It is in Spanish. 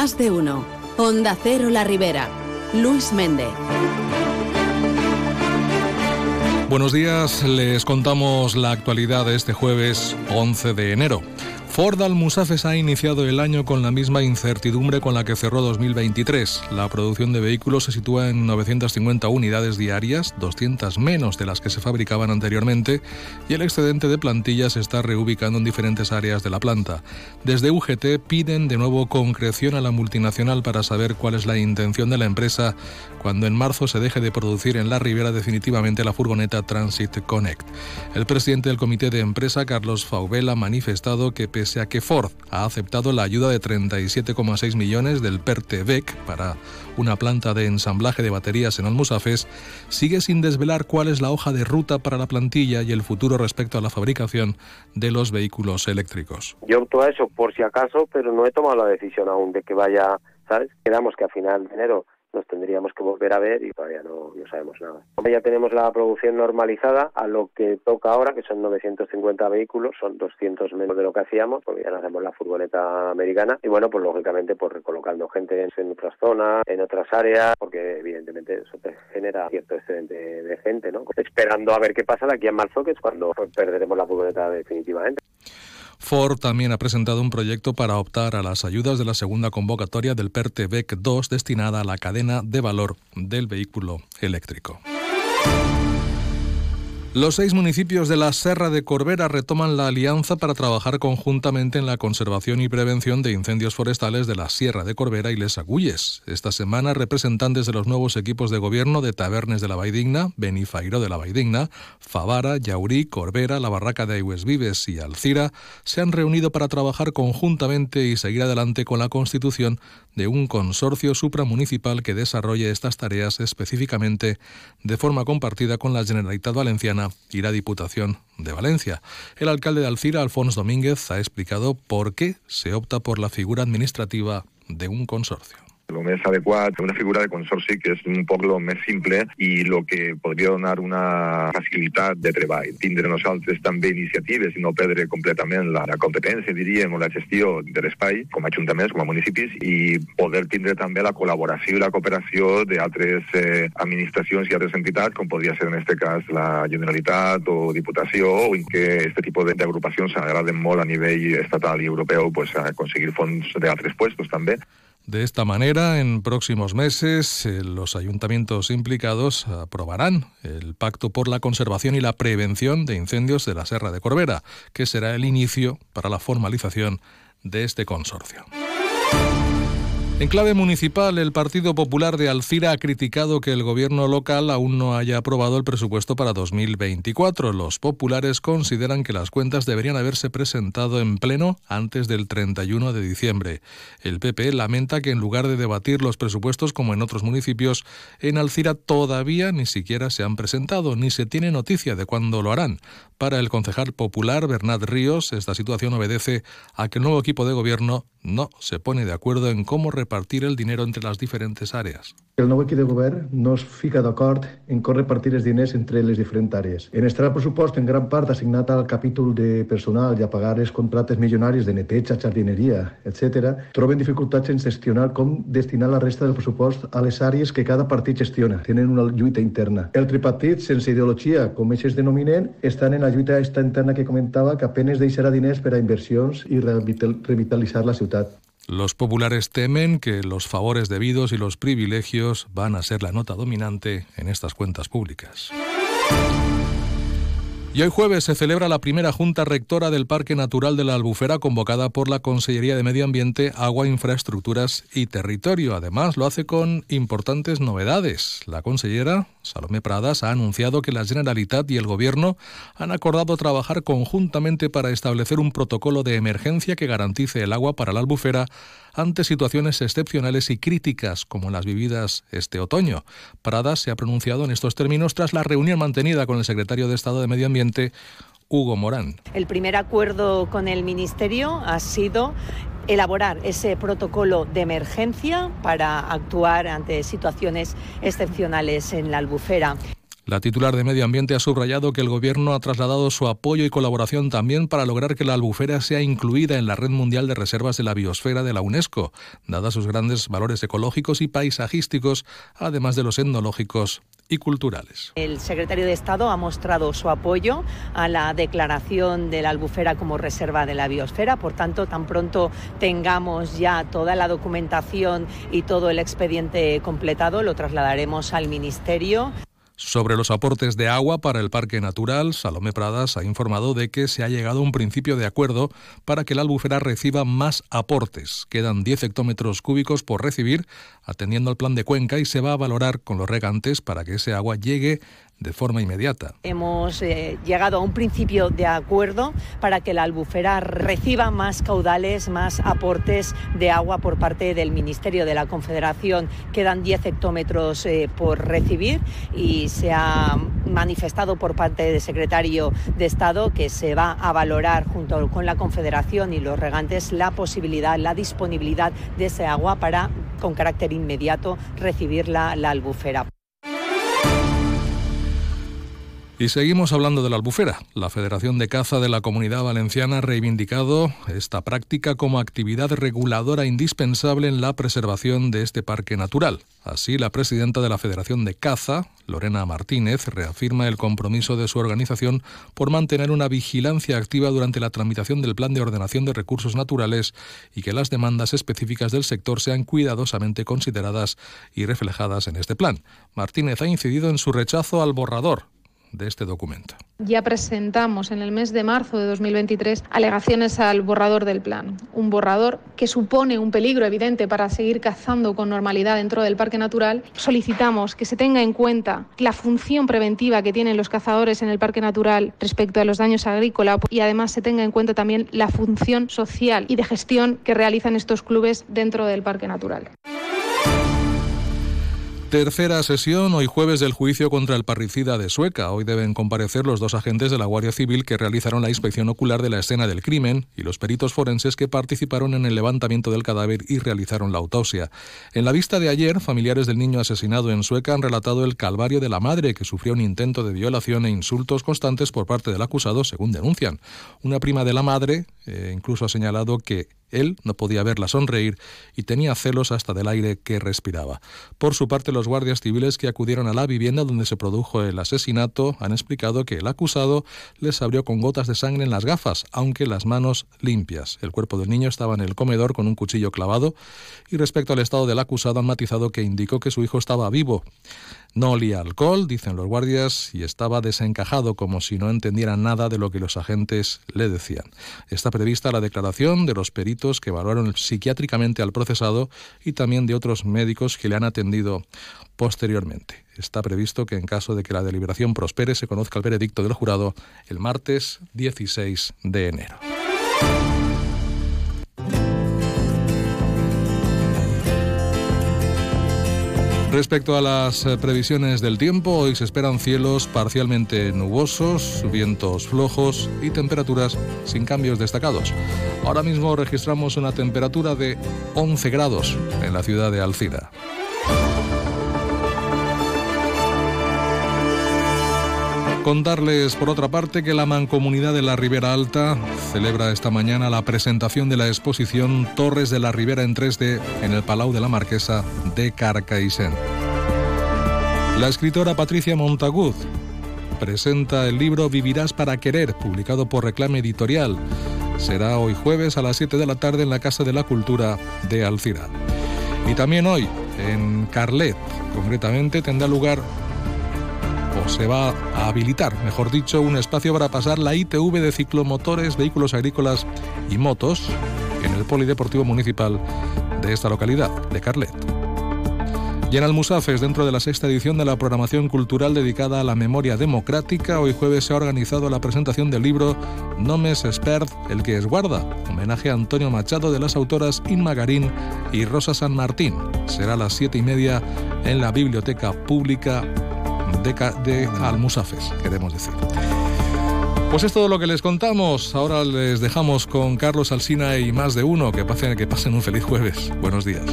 Más de uno. Onda Cero La Ribera. Luis Méndez. Buenos días, les contamos la actualidad de este jueves 11 de enero. Ford Almusafes ha iniciado el año con la misma incertidumbre con la que cerró 2023. La producción de vehículos se sitúa en 950 unidades diarias, 200 menos de las que se fabricaban anteriormente, y el excedente de plantillas se está reubicando en diferentes áreas de la planta. Desde UGT piden de nuevo concreción a la multinacional para saber cuál es la intención de la empresa cuando en marzo se deje de producir en la Ribera definitivamente la furgoneta Transit Connect. El presidente del comité de empresa, Carlos Faubel, ha manifestado que pese a que Ford ha aceptado la ayuda de 37,6 millones del PERTEVEC para una planta de ensamblaje de baterías en Almusafes, sigue sin desvelar cuál es la hoja de ruta para la plantilla y el futuro respecto a la fabricación de los vehículos eléctricos. Yo opto a eso por si acaso, pero no he tomado la decisión aún de que vaya, ¿sabes? Quedamos que a final de enero nos tendríamos que volver a ver y todavía no, no sabemos nada. Ya tenemos la producción normalizada a lo que toca ahora, que son 950 vehículos, son 200 menos de lo que hacíamos, porque ya no hacemos la furgoneta americana y bueno, pues lógicamente pues recolocando gente en otras zonas, en otras áreas, porque evidentemente eso te genera cierto excedente de gente, ¿no? Esperando a ver qué pasa de aquí a marzo, que es cuando perderemos la furgoneta definitivamente. Ford también ha presentado un proyecto para optar a las ayudas de la segunda convocatoria del PERTE-BEC 2 destinada a la cadena de valor del vehículo eléctrico. Los seis municipios de la Serra de Corbera retoman la alianza para trabajar conjuntamente en la conservación y prevención de incendios forestales de la Sierra de Corbera y Les Agulles. Esta semana, representantes de los nuevos equipos de gobierno de Tabernes de la Vaidigna, Benifairo de la Vaidigna, Favara, Yaurí, Corbera, la Barraca de Aigües Vives y Alcira se han reunido para trabajar conjuntamente y seguir adelante con la constitución de un consorcio supramunicipal que desarrolle estas tareas específicamente de forma compartida con la Generalitat Valenciana y la Diputación de Valencia. El alcalde de Alcira, Alfonso Domínguez, ha explicado por qué se opta por la figura administrativa de un consorcio. El més adequat, una figura de consorci que és un poc el més simple i el que podria donar una facilitat de treball. Tindre nosaltres també iniciatives i no perdre completament la, la competència, diríem, o la gestió de l'espai, com a ajuntaments, com a municipis, i poder tindre també la col·laboració i la cooperació d'altres eh, administracions i altres entitats, com podria ser en aquest cas la Generalitat o Diputació, o en què aquest tipus d'agrupacions s'agraden molt a nivell estatal i europeu pues, a aconseguir fons d'altres puestos també. De esta manera, en próximos meses, eh, los ayuntamientos implicados aprobarán el Pacto por la Conservación y la Prevención de Incendios de la Serra de Corbera, que será el inicio para la formalización de este consorcio. En clave municipal, el Partido Popular de Alcira ha criticado que el gobierno local aún no haya aprobado el presupuesto para 2024. Los populares consideran que las cuentas deberían haberse presentado en pleno antes del 31 de diciembre. El PP lamenta que en lugar de debatir los presupuestos como en otros municipios, en Alcira todavía ni siquiera se han presentado ni se tiene noticia de cuándo lo harán. Para el concejal popular Bernat Ríos, esta situación obedece a que el nuevo equipo de gobierno no se pone de acuerdo en cómo repartir el dinero entre les diferents àrees. El nou equip de govern no es fica d'acord en com repartir els diners entre les diferents àrees. En estar el pressupost en gran part assignat al capítol de personal i a pagar els contractes milionaris de neteja, jardineria, etc., troben dificultats en gestionar com destinar la resta del pressupost a les àrees que cada partit gestiona. Tenen una lluita interna. El tripartit, sense ideologia, com ells denominen, estan en la lluita interna que comentava que apenes deixarà diners per a inversions i revitalitzar la ciutat. Los populares temen que los favores debidos y los privilegios van a ser la nota dominante en estas cuentas públicas. Y hoy jueves se celebra la primera Junta Rectora del Parque Natural de la Albufera convocada por la Consellería de Medio Ambiente, Agua, Infraestructuras y Territorio. Además, lo hace con importantes novedades. La consellera, Salomé Pradas, ha anunciado que la Generalitat y el Gobierno han acordado trabajar conjuntamente para establecer un protocolo de emergencia que garantice el agua para la albufera ante situaciones excepcionales y críticas como las vividas este otoño. Pradas se ha pronunciado en estos términos tras la reunión mantenida con el secretario de Estado de Medio Ambiente, Hugo Morán. El primer acuerdo con el Ministerio ha sido elaborar ese protocolo de emergencia para actuar ante situaciones excepcionales en la albufera. La titular de Medio Ambiente ha subrayado que el Gobierno ha trasladado su apoyo y colaboración también para lograr que la albufera sea incluida en la Red Mundial de Reservas de la Biosfera de la UNESCO, dadas sus grandes valores ecológicos y paisajísticos, además de los etnológicos y culturales. El secretario de Estado ha mostrado su apoyo a la declaración de la albufera como reserva de la biosfera. Por tanto, tan pronto tengamos ya toda la documentación y todo el expediente completado, lo trasladaremos al Ministerio. Sobre los aportes de agua para el Parque Natural, Salomé Pradas ha informado de que se ha llegado a un principio de acuerdo para que la albufera reciba más aportes. Quedan 10 hectómetros cúbicos por recibir, atendiendo al plan de cuenca, y se va a valorar con los regantes para que ese agua llegue de forma inmediata. Hemos eh, llegado a un principio de acuerdo para que la albufera reciba más caudales, más aportes de agua por parte del Ministerio de la Confederación. Quedan 10 hectómetros eh, por recibir y se ha manifestado por parte del secretario de Estado que se va a valorar junto con la Confederación y los regantes la posibilidad, la disponibilidad de ese agua para, con carácter inmediato, recibir la, la albufera. Y seguimos hablando de la albufera. La Federación de Caza de la Comunidad Valenciana ha reivindicado esta práctica como actividad reguladora indispensable en la preservación de este parque natural. Así, la presidenta de la Federación de Caza, Lorena Martínez, reafirma el compromiso de su organización por mantener una vigilancia activa durante la tramitación del Plan de Ordenación de Recursos Naturales y que las demandas específicas del sector sean cuidadosamente consideradas y reflejadas en este plan. Martínez ha incidido en su rechazo al borrador de este documento. Ya presentamos en el mes de marzo de 2023 alegaciones al borrador del plan, un borrador que supone un peligro evidente para seguir cazando con normalidad dentro del parque natural. Solicitamos que se tenga en cuenta la función preventiva que tienen los cazadores en el parque natural respecto a los daños agrícolas y además se tenga en cuenta también la función social y de gestión que realizan estos clubes dentro del parque natural. Tercera sesión, hoy jueves, del juicio contra el parricida de Sueca. Hoy deben comparecer los dos agentes de la Guardia Civil que realizaron la inspección ocular de la escena del crimen y los peritos forenses que participaron en el levantamiento del cadáver y realizaron la autopsia. En la vista de ayer, familiares del niño asesinado en Sueca han relatado el calvario de la madre que sufrió un intento de violación e insultos constantes por parte del acusado, según denuncian. Una prima de la madre eh, incluso ha señalado que él no podía verla sonreír y tenía celos hasta del aire que respiraba. Por su parte, los guardias civiles que acudieron a la vivienda donde se produjo el asesinato han explicado que el acusado les abrió con gotas de sangre en las gafas, aunque las manos limpias. El cuerpo del niño estaba en el comedor con un cuchillo clavado y respecto al estado del acusado han matizado que indicó que su hijo estaba vivo. No olía alcohol, dicen los guardias, y estaba desencajado como si no entendiera nada de lo que los agentes le decían. Está prevista la declaración de los peritos que evaluaron psiquiátricamente al procesado y también de otros médicos que le han atendido posteriormente. Está previsto que en caso de que la deliberación prospere se conozca el veredicto del jurado el martes 16 de enero. Respecto a las eh, previsiones del tiempo, hoy se esperan cielos parcialmente nubosos, vientos flojos y temperaturas sin cambios destacados. Ahora mismo registramos una temperatura de 11 grados en la ciudad de Alcira. Contarles, por otra parte, que la Mancomunidad de la Ribera Alta celebra esta mañana la presentación de la exposición Torres de la Ribera en 3D en el Palau de la Marquesa de Carcaixent. La escritora Patricia Montagud presenta el libro Vivirás para Querer, publicado por Reclame Editorial. Será hoy jueves a las 7 de la tarde en la Casa de la Cultura de Alcira. Y también hoy, en Carlet, concretamente, tendrá lugar se va a habilitar, mejor dicho, un espacio para pasar la ITV de ciclomotores, vehículos agrícolas y motos en el Polideportivo Municipal de esta localidad, de Carlet. Y en Almusafes, dentro de la sexta edición de la programación cultural dedicada a la memoria democrática, hoy jueves se ha organizado la presentación del libro Nomes Espert, el que es guarda, homenaje a Antonio Machado de las autoras Inma Garín y Rosa San Martín. Será a las siete y media en la Biblioteca Pública de, de Almusafes, queremos decir. Pues es todo lo que les contamos. Ahora les dejamos con Carlos Alsina y más de uno. Que pasen, que pasen un feliz jueves. Buenos días.